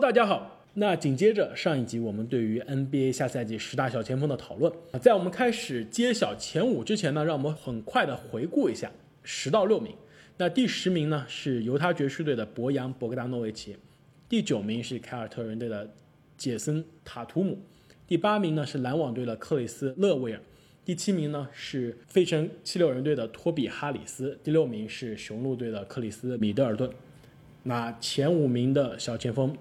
大家好。那紧接着上一集我们对于 NBA 下赛季十大小前锋的讨论，在我们开始揭晓前五之前呢，让我们很快的回顾一下十到六名。那第十名呢是犹他爵士队的博扬·博格达诺维奇，第九名是凯尔特人队的杰森·塔图姆，第八名呢是篮网队的克里斯·勒维尔，第七名呢是费城七六人队的托比·哈里斯，第六名是雄鹿队的克里斯·米德尔顿。那前五名的小前锋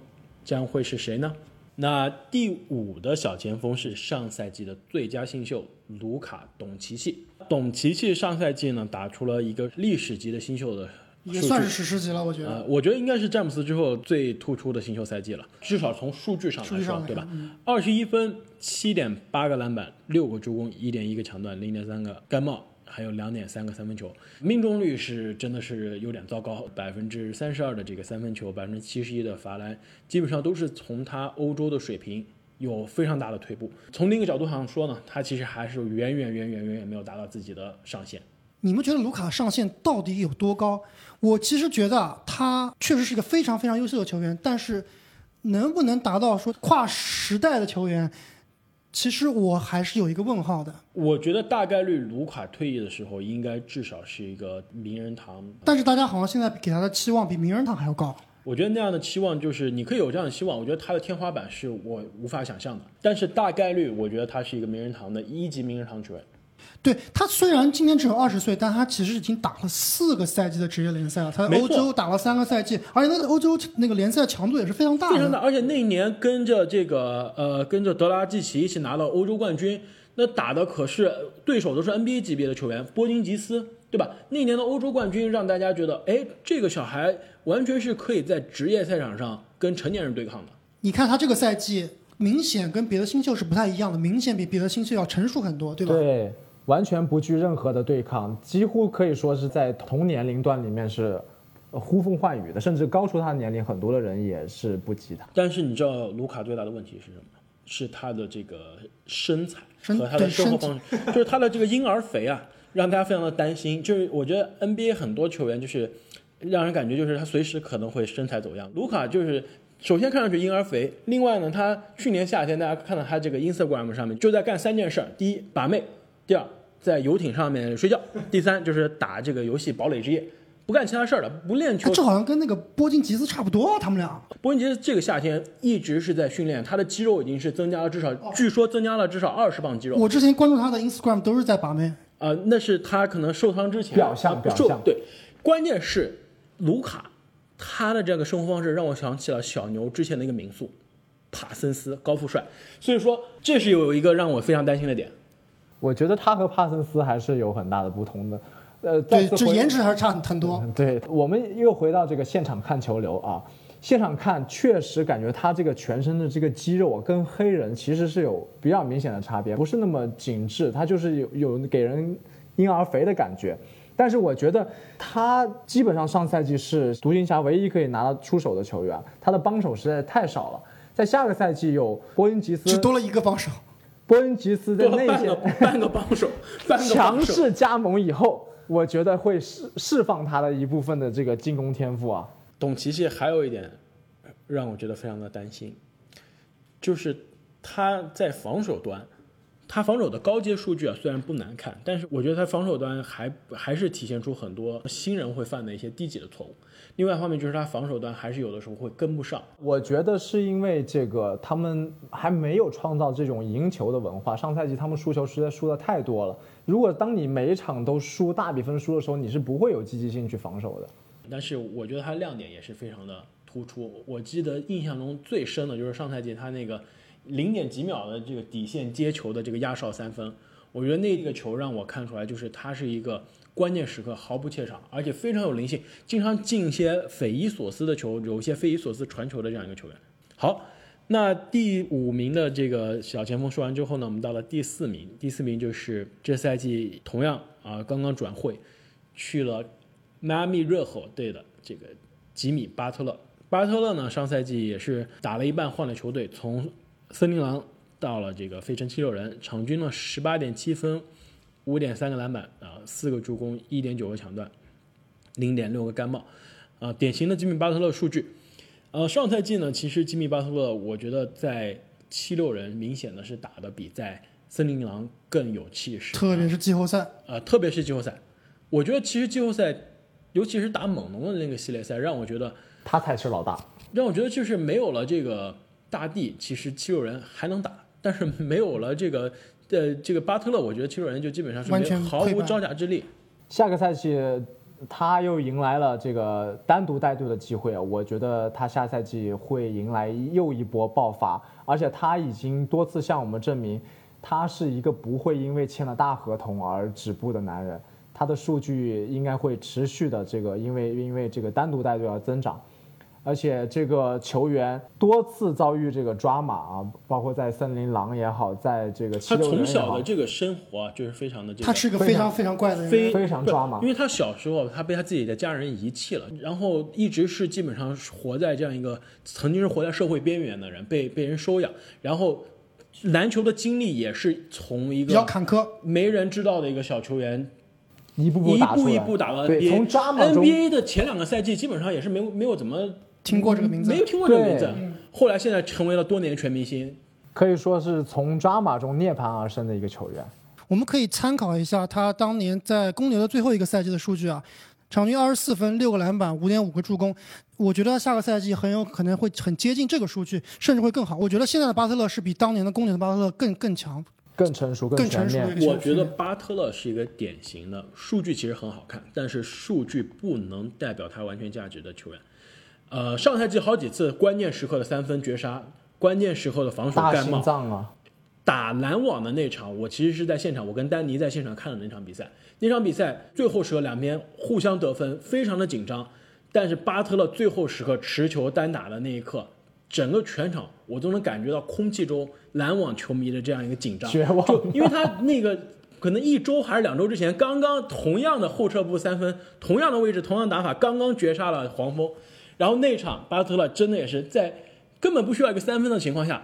将会是谁呢？那第五的小前锋是上赛季的最佳新秀卢卡·董奇奇。董奇奇上赛季呢打出了一个历史级的新秀的也算是史诗级了，我觉得。呃，我觉得应该是詹姆斯之后最突出的新秀赛季了，至少从数据上来说，上对吧？二十一分、七点八个篮板、六个助攻、一点一个抢断、零点三个盖帽，还有两点三个三分球，命中率是真的是有点糟糕，百分之三十二的这个三分球，百分之七十一的罚篮，基本上都是从他欧洲的水平。有非常大的退步。从另一个角度上说呢，他其实还是远远远远远远没有达到自己的上限。你们觉得卢卡上限到底有多高？我其实觉得他确实是一个非常非常优秀的球员，但是能不能达到说跨时代的球员，其实我还是有一个问号的。我觉得大概率卢卡退役的时候，应该至少是一个名人堂。但是大家好像现在给他的期望比名人堂还要高。我觉得那样的期望就是你可以有这样的期望，我觉得他的天花板是我无法想象的。但是大概率，我觉得他是一个名人堂的一级名人堂球员。对他虽然今年只有二十岁，但他其实已经打了四个赛季的职业联赛了。他在欧洲打了三个赛季，而且他在欧洲那个联赛强度也是非常大非常大，的。而且那一年跟着这个呃跟着德拉季奇一起拿到欧洲冠军，那打的可是对手都是 NBA 级别的球员，波金吉斯，对吧？那年的欧洲冠军让大家觉得，哎，这个小孩完全是可以在职业赛场上跟成年人对抗的。你看他这个赛季明显跟别的新秀是不太一样的，明显比别的新秀要成熟很多，对吧？对，完全不惧任何的对抗，几乎可以说是在同年龄段里面是呃呼风唤雨的，甚至高出他的年龄很多的人也是不及他。但是你知道卢卡最大的问题是什么？是他的这个身材和他的生活方式，就是他的这个婴儿肥啊，让大家非常的担心。就是我觉得 NBA 很多球员就是让人感觉就是他随时可能会身材走样。卢卡就是首先看上去婴儿肥，另外呢，他去年夏天大家看到他这个 Instagram 上面就在干三件事儿：第一，把妹；第二，在游艇上面睡觉；第三，就是打这个游戏堡垒之夜。不干其他事儿了，不练球哎，这好像跟那个波金吉斯差不多啊，他们俩。波金吉斯这个夏天一直是在训练，他的肌肉已经是增加了至少，据说增加了至少二十磅肌肉。我之前关注他的 Instagram 都是在把妹。呃，那是他可能受伤之前表象呃表象受对，关键是卢卡他的这个生活方式让我想起了小牛之前的一个民宿，帕森斯高富帅，所以说这是有一个让我非常担心的点。我觉得他和帕森斯还是有很大的不同的。呃，对，次回这颜值还是差很很多。对，我们又回到这个现场看球流啊，现场看确实感觉他这个全身的这个肌肉啊，跟黑人其实是有比较明显的差别，不是那么紧致，他就是有有给人婴儿肥的感觉。但是我觉得他基本上上赛季是独行侠唯一可以拿得出手的球员，他的帮手实在太少了。在下个赛季有波音吉斯，只多了一个帮手。波恩吉斯在内多了半个线半个帮手，半个强。势加盟以后，我觉得会释释放他的一部分的这个进攻天赋啊。董琪琪还有一点让我觉得非常的担心，就是他在防守端，他防守的高阶数据啊虽然不难看，但是我觉得他防守端还还是体现出很多新人会犯的一些低级的错误。另外一方面就是他防守端还是有的时候会跟不上。我觉得是因为这个他们还没有创造这种赢球的文化。上赛季他们输球实在输的太多了。如果当你每一场都输大比分输的时候，你是不会有积极性去防守的。但是我觉得他亮点也是非常的突出。我记得印象中最深的就是上赛季他那个零点几秒的这个底线接球的这个压哨三分，我觉得那个球让我看出来，就是他是一个关键时刻毫不怯场，而且非常有灵性，经常进一些匪夷所思的球，有一些匪夷所思传球的这样一个球员。好。那第五名的这个小前锋说完之后呢，我们到了第四名。第四名就是这赛季同样啊刚刚转会去了迈阿密热火队的这个吉米巴特勒。巴特勒呢，上赛季也是打了一半换了球队，从森林狼到了这个费城七六人，场均呢十八点七分，五点三个篮板啊，四个助攻，一点九个抢断，零点六个干帽，啊，典型的吉米巴特勒数据。呃，上赛季呢，其实吉米巴特勒，我觉得在七六人明显的是打的比在森林狼更有气势，特别是季后赛，呃，特别是季后赛，我觉得其实季后赛，尤其是打猛龙的那个系列赛，让我觉得他才是老大。让我觉得就是没有了这个大帝，其实七六人还能打，但是没有了这个呃这个巴特勒，我觉得七六人就基本上是完全毫无招架之力。下个赛季他又迎来了这个单独带队的机会，我觉得他下赛季会迎来又一波爆发，而且他已经多次向我们证明，他是一个不会因为签了大合同而止步的男人，他的数据应该会持续的这个因为因为这个单独带队而增长。而且这个球员多次遭遇这个抓马啊，包括在森林狼也好，在这个七他从小的，这个生活啊，就是非常的这个。他是个非常非常怪的人。非非常抓马因为他小时候他被他自己的家人遗弃了，然后一直是基本上活在这样一个曾经是活在社会边缘的人，被被人收养，然后篮球的经历也是从一个比较坎坷，没人知道的一个小球员一步步一步打出来，一步打到对，NBA。从抓马中 NBA 的前两个赛季基本上也是没有没有怎么听过这个名字没有听过这个名字，后来现在成为了多年全明星。可以说是从抓马中涅槃而生的一个球员。我们可以参考一下他当年在公牛的最后一个赛季的数据啊，场均二十四分、六个篮板、五点五个助攻。我觉得他下个赛季很有可能会很接近这个数据，甚至会更好。我觉得现在的巴特勒是比当年的公牛的巴特勒更更强。更成熟、更全面成熟我觉得巴特勒是一个典型的数据其实很好看，但是数据不能代表他完全价值的球员。呃，上赛季好几次关键时刻的三分绝杀，关键时刻的防守盖帽，脏啊！打篮网的那场，我其实是在现场，我跟丹尼在现场看的那场比赛。那场比赛最后时刻两边互相得分，非常的紧张。但是巴特勒最后时刻持球单打的那一刻，整个全场我都能感觉到空气中篮网球迷的这样一个紧张，绝望就因为他那个可能一周还是两周之前，刚刚同样的后撤步三分，同样的位置，同样打法，刚刚绝杀了黄蜂。然后那场巴特勒真的也是在根本不需要一个三分的情况下，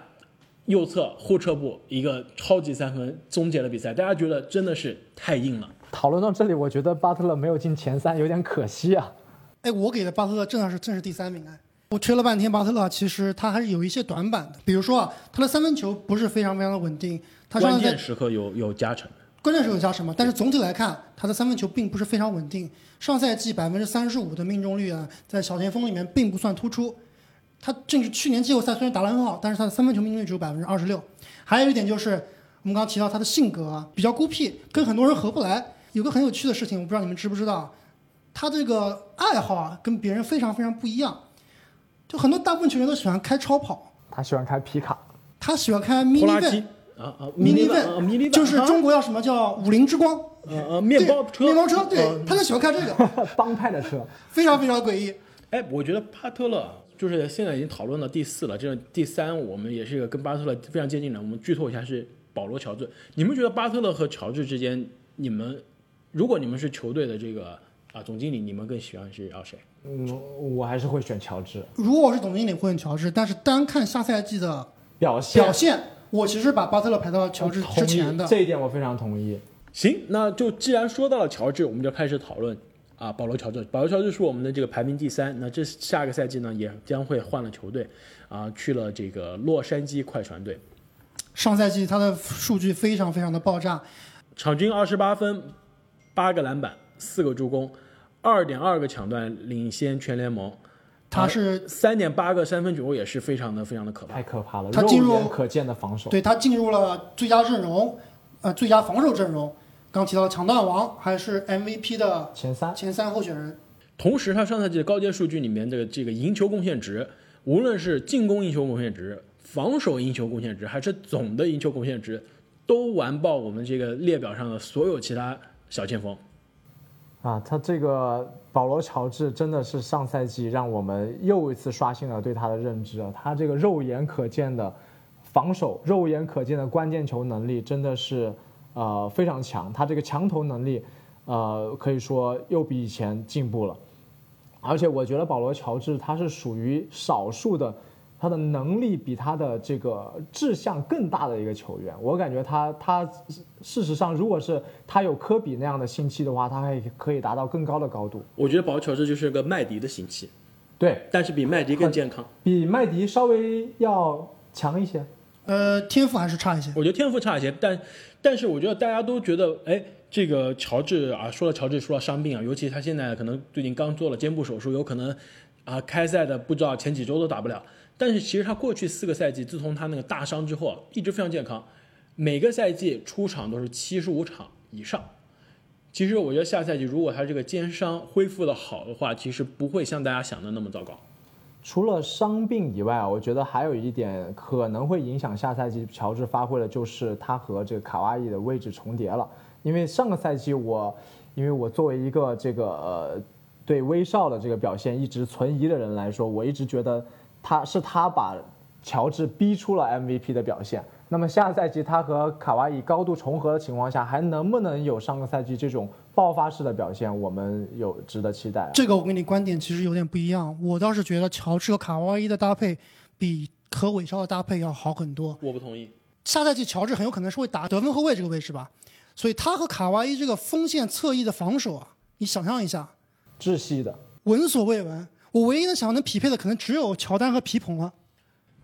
右侧后撤步一个超级三分终结了比赛，大家觉得真的是太硬了。讨论到这里，我觉得巴特勒没有进前三有点可惜啊。哎，我给的巴特勒正好是正是第三名哎。我吹了半天巴特勒，其实他还是有一些短板的，比如说啊，他的三分球不是非常非常的稳定，他关键时刻有有加成，关键时候加什么？但是总体来看，他的三分球并不是非常稳定。上赛季百分之三十五的命中率啊，在小前锋里面并不算突出。他正是去年季后赛虽然打得很好，但是他的三分球命中率只有百分之二十六。还有一点就是，我们刚刚提到他的性格啊，比较孤僻，跟很多人合不来。有个很有趣的事情，我不知道你们知不知道，他这个爱好啊，跟别人非常非常不一样。就很多大部分球员都喜欢开超跑，他喜欢开皮卡，他喜欢开 mini 拖拉 van 机啊啊 mini van 啊 mini van 就是啊中国叫什么叫五菱之光。呃呃面包车面包车，对呃，他就喜欢开这个，帮派的车。非常非常诡异。哎，我觉得巴特勒就是现在已经讨论到第四了，这个第三我们也是一个跟巴特勒非常接近的。我们剧透一下是保罗乔治。你们觉得巴特勒和乔治之间，你们如果你们是球队的这个啊总经理，你们更喜欢是要谁？嗯，我还是会选乔治如果我是总经理，会选乔治，但是单看下赛季的表现。表现，我其实把巴特勒排到乔治之前的。这一点我非常同意。行，那就既然说到了乔治，我们就开始讨论啊，保罗乔治。保罗乔治是我们的这个排名第三，那这下个赛季呢也将会换了球队，啊，去了这个洛杉矶快船队，上赛季他的数据非常非常的爆炸，场均二十八分，八个篮板，四个助攻，二点二个抢断，领先全联盟。他是三点八个三分球也是非常的非常的可怕。太可怕了，他进入可见的防守。对他进入了最佳阵容，呃，最佳防守阵容。刚提到的抢断王，还是 MVP 的前三，前三候选人。同时，他上赛季的高阶数据里面的这个赢球贡献值，无论是进攻赢球贡献值、防守赢球贡献值，还是总的赢球贡献值，都完爆我们这个列表上的所有其他小前锋。啊，他这个保罗乔治真的是上赛季让我们又一次刷新了对他的认知啊！他这个肉眼可见的防守、肉眼可见的关键球能力真的是呃非常强，他这个强投能力呃可以说又比以前进步了。而且我觉得保罗乔治他是属于少数的，他的能力比他的这个志向更大的一个球员。我感觉他他事实上，如果是他有科比那样的心气的话，他还可以达到更高的高度。我觉得保罗乔治就是个麦迪的心气，对但是比麦迪更健康。比麦迪稍微要强一些。呃，天赋还是差一些。我觉得天赋差一些，但但是我觉得大家都觉得，哎，这个乔治啊，说了乔治，说到伤病啊，尤其他现在可能最近刚做了肩部手术，有可能啊开赛的不知道前几周都打不了。但是其实他过去四个赛季，自从他那个大伤之后啊，一直非常健康，每个赛季出场都是七十五场以上。其实我觉得下赛季如果他这个肩伤恢复的好的话，其实不会像大家想的那么糟糕。除了伤病以外啊，我觉得还有一点可能会影响下赛季乔治发挥的，就是他和这个卡哇伊的位置重叠了。因为上个赛季我，因为我作为一个这个呃对威少的这个表现一直存疑的人来说，我一直觉得他是他把乔治逼出了 MVP 的表现。那么下赛季他和卡哇伊高度重合的情况下，还能不能有上个赛季这种爆发式的表现？我们有值得期待。这个我跟你观点其实有点不一样，我倒是觉得乔治和卡哇伊的搭配比和韦少的搭配要好很多。我不同意。下赛季乔治很有可能是会打得分后卫这个位置吧，所以他和卡哇伊这个锋线侧翼的防守啊，你想象一下，窒息的，闻所未闻。我唯一能想能匹配的，可能只有乔丹和皮蓬了。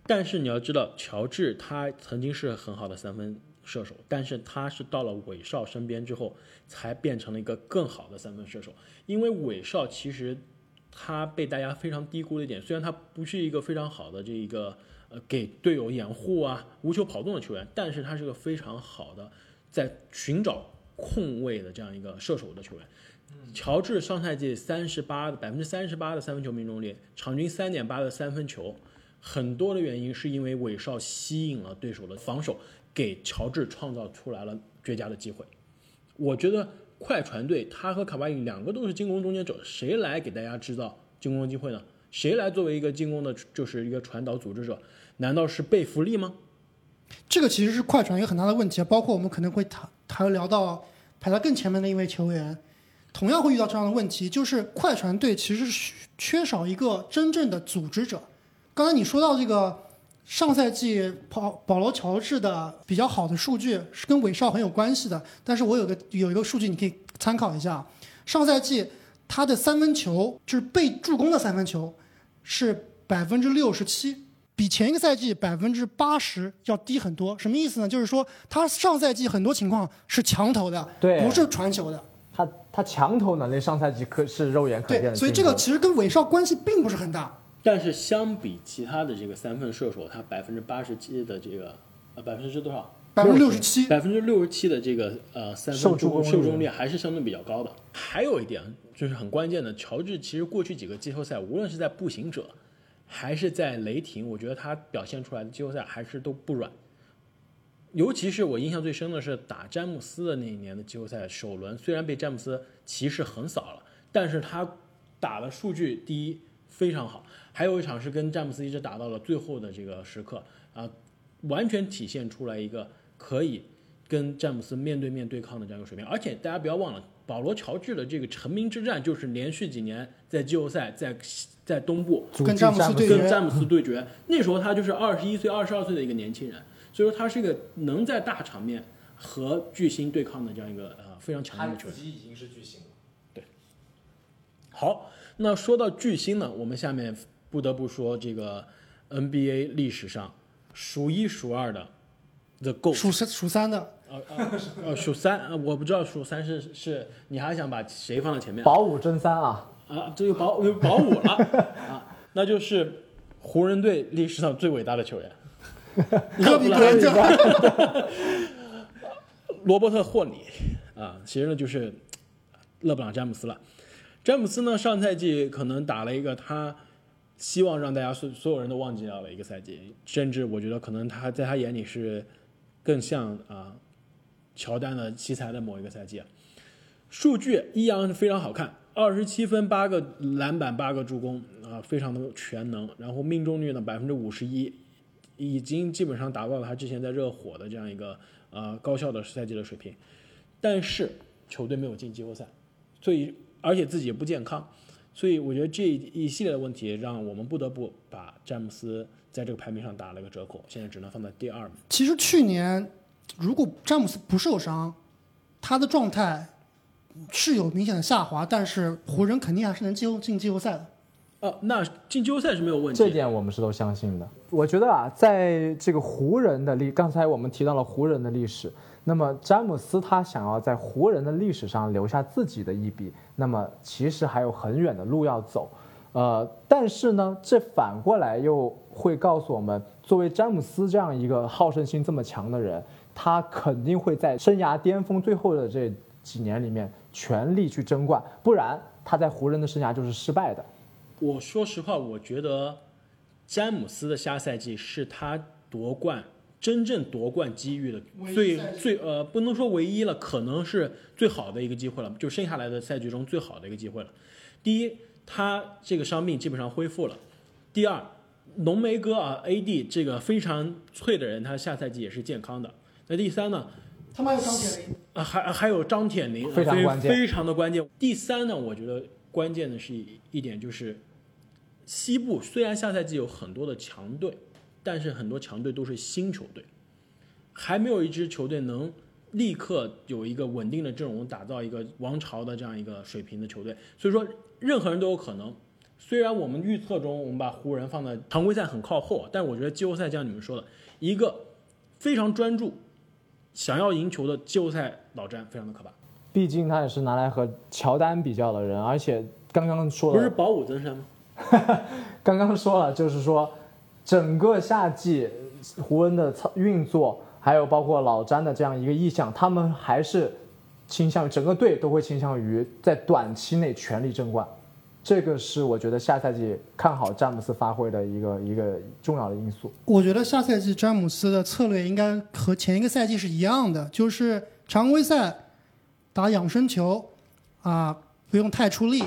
但是你要知道，乔治他曾经是很好的三分射手，但是他是到了韦少身边之后，才变成了一个更好的三分射手。因为韦少其实他被大家非常低估的一点，虽然他不是一个非常好的这一个呃给队友掩护啊、无球跑动的球员，但是他是个非常好的在寻找空位的这样一个射手的球员。乔治上赛季三十八的百分之三十八的三分球命中率，场均三点八的三分球。很多的原因是因为韦少吸引了对手的防守，给乔治创造出来了绝佳的机会。我觉得快船队他和卡巴伊两个都是进攻终结者，谁来给大家制造进攻机会呢？谁来作为一个进攻的，就是一个传导组织者？难道是贝弗利吗？这个其实是快船一个很大的问题啊，包括我们可能会谈，还会聊到排在更前面的一位球员，同样会遇到这样的问题，就是快船队其实是缺少一个真正的组织者。刚才你说到这个上赛季保保罗乔治的比较好的数据是跟韦少很有关系的，但是我有个有一个数据你可以参考一下，上赛季他的三分球就是被助攻的三分球是百分之六十七，比前一个赛季百分之八十要低很多。什么意思呢？就是说他上赛季很多情况是强投的，对不是传球的。他他强投能力上赛季可是肉眼可见的对，所以这个其实跟韦少关系并不是很大。但是相比其他的这个三分射手，他百分之八十七的这个呃百分之多少？百分之六十七，百分之六十七的这个呃三分受助攻受中率还是相对比较高的。还有一点就是很关键的，乔治其实过去几个季后赛，无论是在步行者还是在雷霆，我觉得他表现出来的季后赛还是都不软。尤其是我印象最深的是打詹姆斯的那一年的季后赛首轮，虽然被詹姆斯骑士横扫了，但是他打的数据第一非常好，还有一场是跟詹姆斯一直打到了最后的这个时刻啊，完全体现出来一个可以跟詹姆斯面对面对抗的这样一个水平。而且大家不要忘了，保罗乔治的这个成名之战就是连续几年在季后赛在在东部跟詹姆斯跟詹姆斯对决，那时候他就是二十一岁、二十二岁的一个年轻人，所以说他是一个能在大场面和巨星对抗的这样一个呃非常强劲的球员。己已经是巨星了。对好，那说到巨星呢，我们下面不得不说这个 NBA 历史上数一数二的 The GOAT，数三数三的，呃呃呃数三，呃我不知道数三是是你还想把谁放在前面？保五争三啊，啊，这就保有保五了 啊，那就是湖人队历史上最伟大的球员，科比布莱恩特。罗伯特霍里啊，其实呢就是勒布朗詹姆斯了。詹姆斯呢上赛季可能打了一个他希望让大家所所有人都忘记掉了一个赛季，甚至我觉得可能他在他眼里是更像啊乔丹的奇才的某一个赛季啊。数据一样是非常好看，二十七分、八个篮板、八个助攻啊，非常的全能。然后命中率呢百分之五十一，已经基本上达到了他之前在热火的这样一个呃高效的赛季的水平。但是球队没有进季后赛，所以而且自己也不健康，所以我觉得这一系列的问题让我们不得不把詹姆斯在这个排名上打了个折扣，现在只能放在第二名。其实去年如果詹姆斯不受伤，他的状态是有明显的下滑，但是湖人肯定还是能进进季后赛的。哦，那进季后赛是没有问题。这点我们是都相信的。我觉得啊，在这个湖人的历，刚才我们提到了湖人的历史，那么詹姆斯他想要在湖人的历史上留下自己的一笔，那么其实还有很远的路要走。呃，但是呢，这反过来又会告诉我们，作为詹姆斯这样一个好胜心这么强的人，他肯定会在生涯巅峰最后的这几年里面全力去争冠，不然他在湖人的生涯就是失败的。我说实话，我觉得詹姆斯的下赛季是他夺冠真正夺冠机遇的最最呃，不能说唯一了，可能是最好的一个机会了，就剩下来的赛季中最好的一个机会了。第一，他这个伤病基本上恢复了；第二，浓眉哥啊，AD 这个非常脆的人，他下赛季也是健康的。那第三呢？他们还有张铁林啊，还还有张铁林，非常关键，非常的关键。第三呢，我觉得关键的是一点就是。西部虽然下赛季有很多的强队，但是很多强队都是新球队，还没有一支球队能立刻有一个稳定的阵容，打造一个王朝的这样一个水平的球队。所以说，任何人都有可能。虽然我们预测中我们把湖人放在常规赛很靠后，但我觉得季后赛就像你们说的，一个非常专注、想要赢球的季后赛老詹，非常的可怕。毕竟他也是拿来和乔丹比较的人，而且刚刚说不是保五增山吗？刚刚说了，就是说，整个夏季湖人的操运作，还有包括老詹的这样一个意向，他们还是倾向于整个队都会倾向于在短期内全力争冠。这个是我觉得下赛季看好詹姆斯发挥的一个一个重要的因素。我觉得下赛季詹姆斯的策略应该和前一个赛季是一样的，就是常规赛打养生球，啊，不用太出力。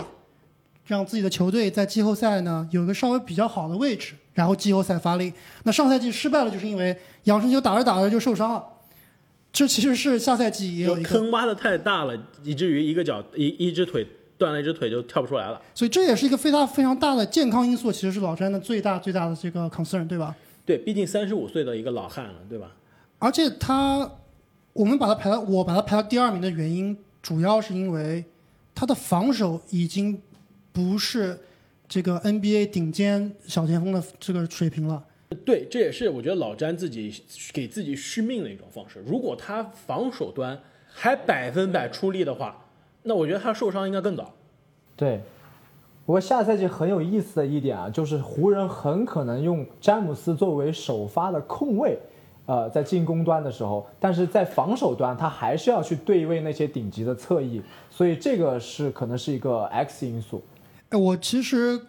让自己的球队在季后赛呢有一个稍微比较好的位置，然后季后赛发力。那上赛季失败了，就是因为养生球打着打着就受伤了。这其实是下赛季也有一个坑挖的太大了，以至于一个脚一一只腿断了一只腿就跳不出来了。所以这也是一个非常非常大的健康因素，其实是老詹的最大最大的这个 concern，对吧？对，毕竟三十五岁的一个老汉了，对吧？而且他，我们把他排到我把他排到第二名的原因，主要是因为他的防守已经。不是这个 NBA 顶尖小前锋的这个水平了。对，这也是我觉得老詹自己给自己续命的一种方式。如果他防守端还百分百出力的话，那我觉得他受伤应该更早。对，不过下赛季很有意思的一点啊，就是湖人很可能用詹姆斯作为首发的控卫，呃，在进攻端的时候，但是在防守端他还是要去对位那些顶级的侧翼，所以这个是可能是一个 X 因素。我其实，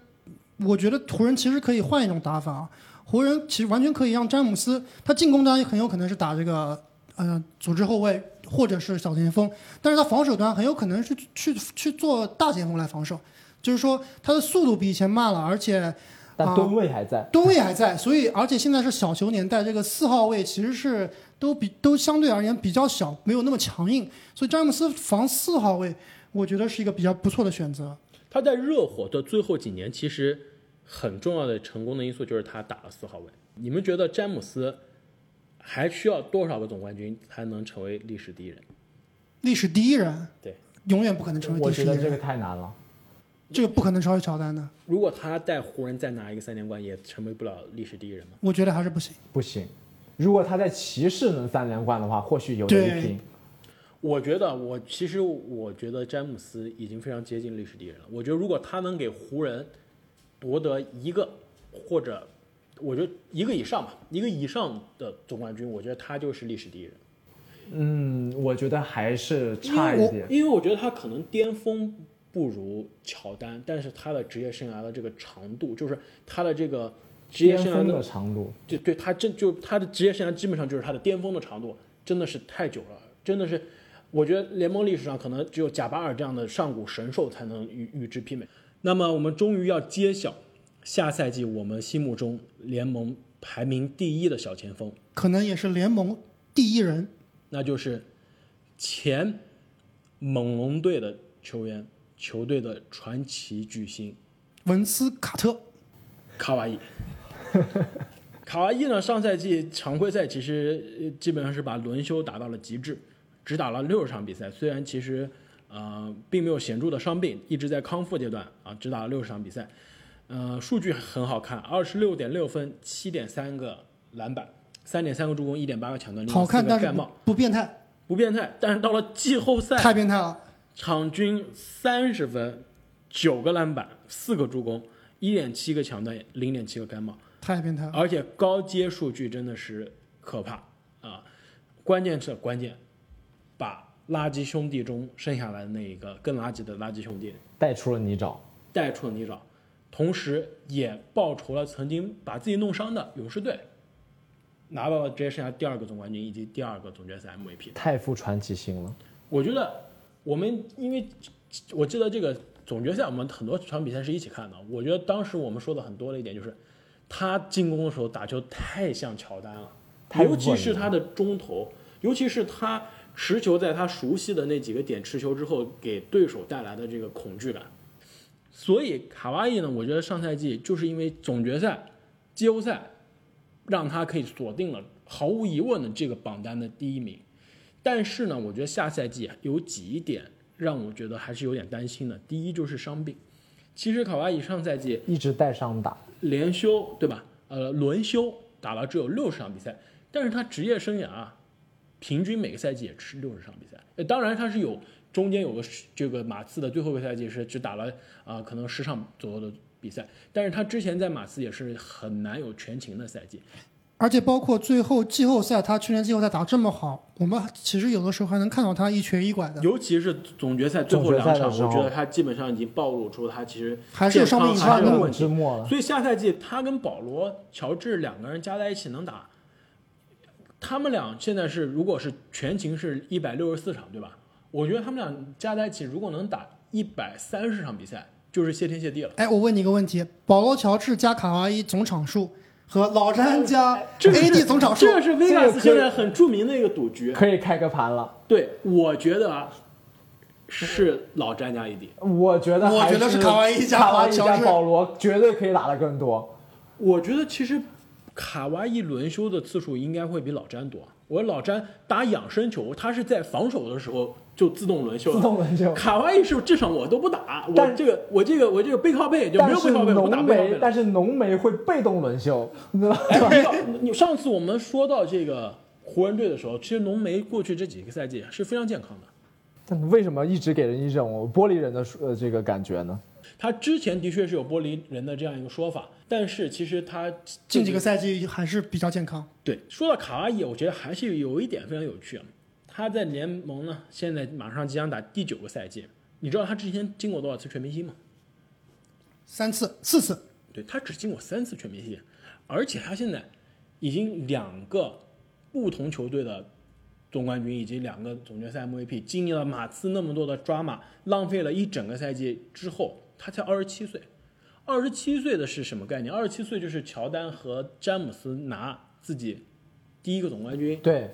我觉得湖人其实可以换一种打法。湖人其实完全可以让詹姆斯，他进攻端很有可能是打这个呃组织后卫或者是小前锋，但是他防守端很有可能是去去做大前锋来防守。就是说他的速度比以前慢了，而且但吨位还在，吨位还在。所以而且现在是小球年代，这个四号位其实是都比都相对而言比较小，没有那么强硬。所以詹姆斯防四号位，我觉得是一个比较不错的选择。他在热火的最后几年，其实很重要的成功的因素就是他打了四号位。你们觉得詹姆斯还需要多少个总冠军才能成为历史第一人？历史第一人？对，永远不可能成为。我觉得这个太难了，这个不可能超越乔丹的。如果他带湖人再拿一个三连冠，也成为不了历史第一人吗？我觉得还是不行。不行。如果他在骑士能三连冠的话，或许有的一拼。我觉得，我其实我觉得詹姆斯已经非常接近历史第一人了。我觉得如果他能给湖人夺得一个或者，我觉得一个以上吧，一个以上的总冠军，我觉得他就是历史第一人。嗯，我觉得还是差一点，因为我觉得他可能巅峰不如乔丹，但是他的职业生涯的这个长度，就是他的这个职业生涯的长度，就对他真就他的职业生涯基本上就是他的巅峰的长度，真的是太久了，真的是。我觉得联盟历史上可能只有贾巴尔这样的上古神兽才能与与之媲美。那么我们终于要揭晓下赛季我们心目中联盟排名第一的小前锋，可能也是联盟第一人，那就是前猛龙队的球员，球队的传奇巨星文斯卡特，卡哇伊。卡哇伊呢？上赛季常规赛其实基本上是把轮休打到了极致。只打了六十场比赛，虽然其实，呃，并没有显著的伤病，一直在康复阶段啊，只打了六十场比赛，呃，数据很好看，二十六点六分，七点三个篮板，三点三个助攻，一点八个抢断，好看，0.4个但是不盖帽，不变态，不变态。但是到了季后赛，太变态了。场均三十分，九个篮板，四个助攻，一点七个抢断，零点七个盖帽，太变态了，而且高阶数据真的是可怕啊！关键是关键，把垃圾兄弟中剩下来的那一个更垃圾的垃圾兄弟带出了泥沼。带出了泥沼，同时也报仇了曾经把自己弄伤的勇士队，拿到了职业生涯第二个总冠军以及第二个总决赛 MVP。太富传奇星了。我觉得我们因为我记得这个总决赛，我们很多场比赛是一起看的。我觉得当时我们说的很多的一点就是，他进攻的时候打球太像乔丹了，尤其是他的中投，尤其是他持球在他熟悉的那几个点持球之后，给对手带来的这个恐惧感。所以卡哇伊呢，我觉得上赛季就是因为总决赛、季后赛，让他可以锁定了毫无疑问的这个榜单的第一名。但是呢，我觉得下赛季啊有几点让我觉得还是有点担心的。第一就是伤病，其实卡哇伊上赛季一直带伤打，连休对吧？呃，轮休打了只有六十场比赛，但是他职业生涯啊，平均每个赛季也是六十场比赛。呃，当然他是有中间有个这个马刺的最后一个赛季是只打了啊、可能十场左右的比赛，但是他之前在马刺也是很难有全勤的赛季。而且包括最后季后赛，他去年季后赛打这么好，我们其实有的时候还能看到他一瘸一拐的，尤其是总决赛最后两场，我觉得他基本上已经暴露出他其实还是有伤病还是有问题之末了。所以下赛季他跟保罗、乔治两个人加在一起能打，他们俩现在是如果是全勤是一百六十四场，对吧？我觉得他们俩加在一起如果能打一百三十场比赛，就是谢天谢地了。哎，我问你一个问题：保罗·乔治加卡哇伊总场数和老詹加这个 AD 总场数这，是维这个可以加斯现在很著名的一个赌局。可以开个盘了。对，我觉得啊，是老詹加 AD。我觉得我觉得是卡哇伊加卡哇伊加乔治保罗，绝对可以打得更多。我觉得其实卡哇伊轮休的次数应该会比老詹多。我老詹打养生球，他是在防守的时候就自动轮休了。自动轮休卡哇伊是至少我都不打，我但这个我这个我这个背靠背就没有背靠背，我打背靠背了。但是浓眉会被动轮休，你知道吗？你上次我们说到这个湖人队的时候，其实浓眉过去这几个赛季是非常健康的。但为什么一直给人一种玻璃人的呃这个感觉呢？他之前的确是有玻璃人的这样一个说法，但是其实他近几个赛季还是比较健康。对，说到卡哇伊，我觉得还是有一点非常有趣啊。他在联盟呢，现在马上即将打第九个赛季。你知道他之前进过多少次全明星吗？三次、四次，对他只进过三次全明星，而且他现在已经两个不同球队的总冠军以及两个总决赛 MVP，经历了马刺那么多的抓马，浪费了一整个赛季之后，他才二十七岁。二十七岁的是什么概念？二十七岁就是乔丹和詹姆斯拿自己第一个总冠军，对，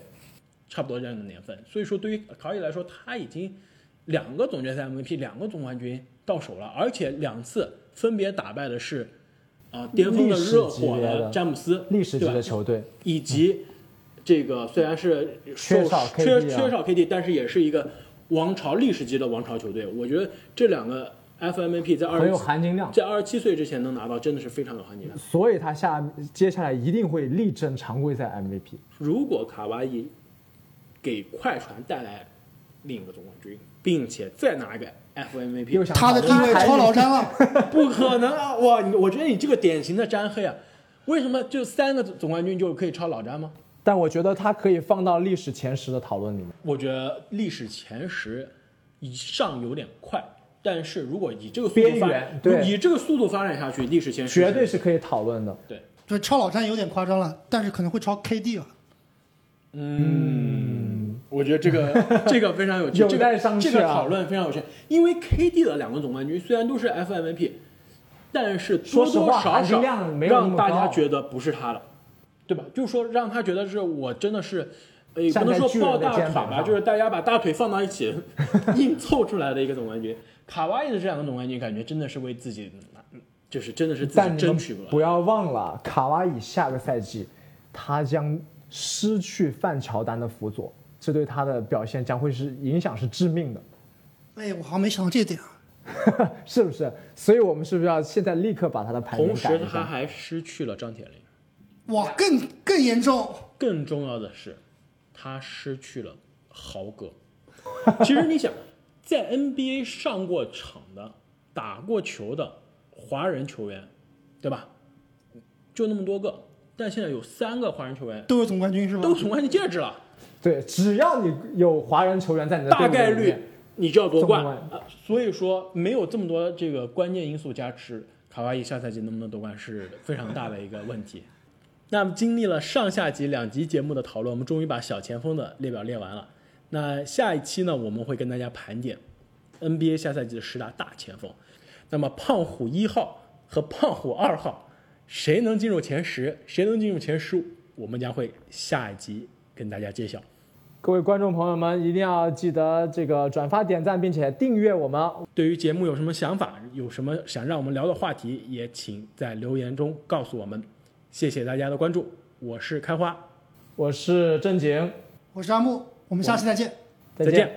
差不多这样的年份。所以说，对于卡哇伊来说，他已经两个总决赛 MVP，两个总冠军到手了，而且两次分别打败的是啊、巅峰的热火的詹姆斯，历史级的球队，以及这个虽然是缺少缺啊缺少 KD，但是也是一个王朝历史级的王朝球队。我觉得这两个 FMVP 在二很有含金量。在二十七岁之前能拿到，真的是非常有含金量。所以他下接下来一定会力争常规赛 MVP。如果卡哇伊给快船带来另一个总冠军，并且再拿一个 FMVP，他的地位超老詹了。不可能啊！哇，我觉得你这个典型的詹黑啊！为什么就三个总冠军就可以超老詹吗？但我觉得他可以放到历史前十的讨论里面。我觉得历史前十以上有点快，但是如果以这个速度发缘对以这个速度发展下去，历史前十绝对是可以讨论的。对。对，超老詹有点夸张了，但是可能会超 KD 了。嗯，我觉得这个 这个非常有趣，有这个待商榷啊这个讨论非常有趣，因为 KD 的两个总冠军虽然都是 FMVP，但是多多少少让大家觉得不是他的，对吧？就是说让他觉得是我真的是。呃，也不能说抱大腿吧，就是大家把大腿放到一起，硬凑出来的一个总冠军。卡哇伊的这两个总冠军，感觉真的是为自己，嗯就是真的是自己但你们争取过来。不要忘了，卡哇伊下个赛季他将失去范乔丹的辅佐，这对他的表现将会是影响是致命的。哎，我好像没想到这点啊。是不是？所以我们是不是要现在立刻把他的排名同？时他还失去了张铁林。哇，更更严重。更重要的是，他失去了豪哥。其实你想，在 NBA 上过场的、打过球的华人球员，对吧？就那么多个，但现在有三个华人球员都有总冠军是吗？都总冠军戒指了，对，只要你有华人球员在你的队大概率你就要夺冠。所以说，没有这么多这个关键因素加持，卡哇伊下赛季能不能夺冠是非常大的一个问题。那么，经历了上下集两集节目的讨论，我们终于把小前锋的列表列完了。那下一期呢，我们会跟大家盘点 NBA 下赛季的十大大前锋。那么，胖虎一号和胖虎二号，谁能进入前十，谁能进入前十五，我们将会下一集跟大家揭晓。各位观众朋友们，一定要记得这个转发、点赞，并且订阅我们。对于节目有什么想法，有什么想让我们聊的话题，也请在留言中告诉我们。谢谢大家的关注，我是开花，我是正经，我是阿木，我们下期再见。再见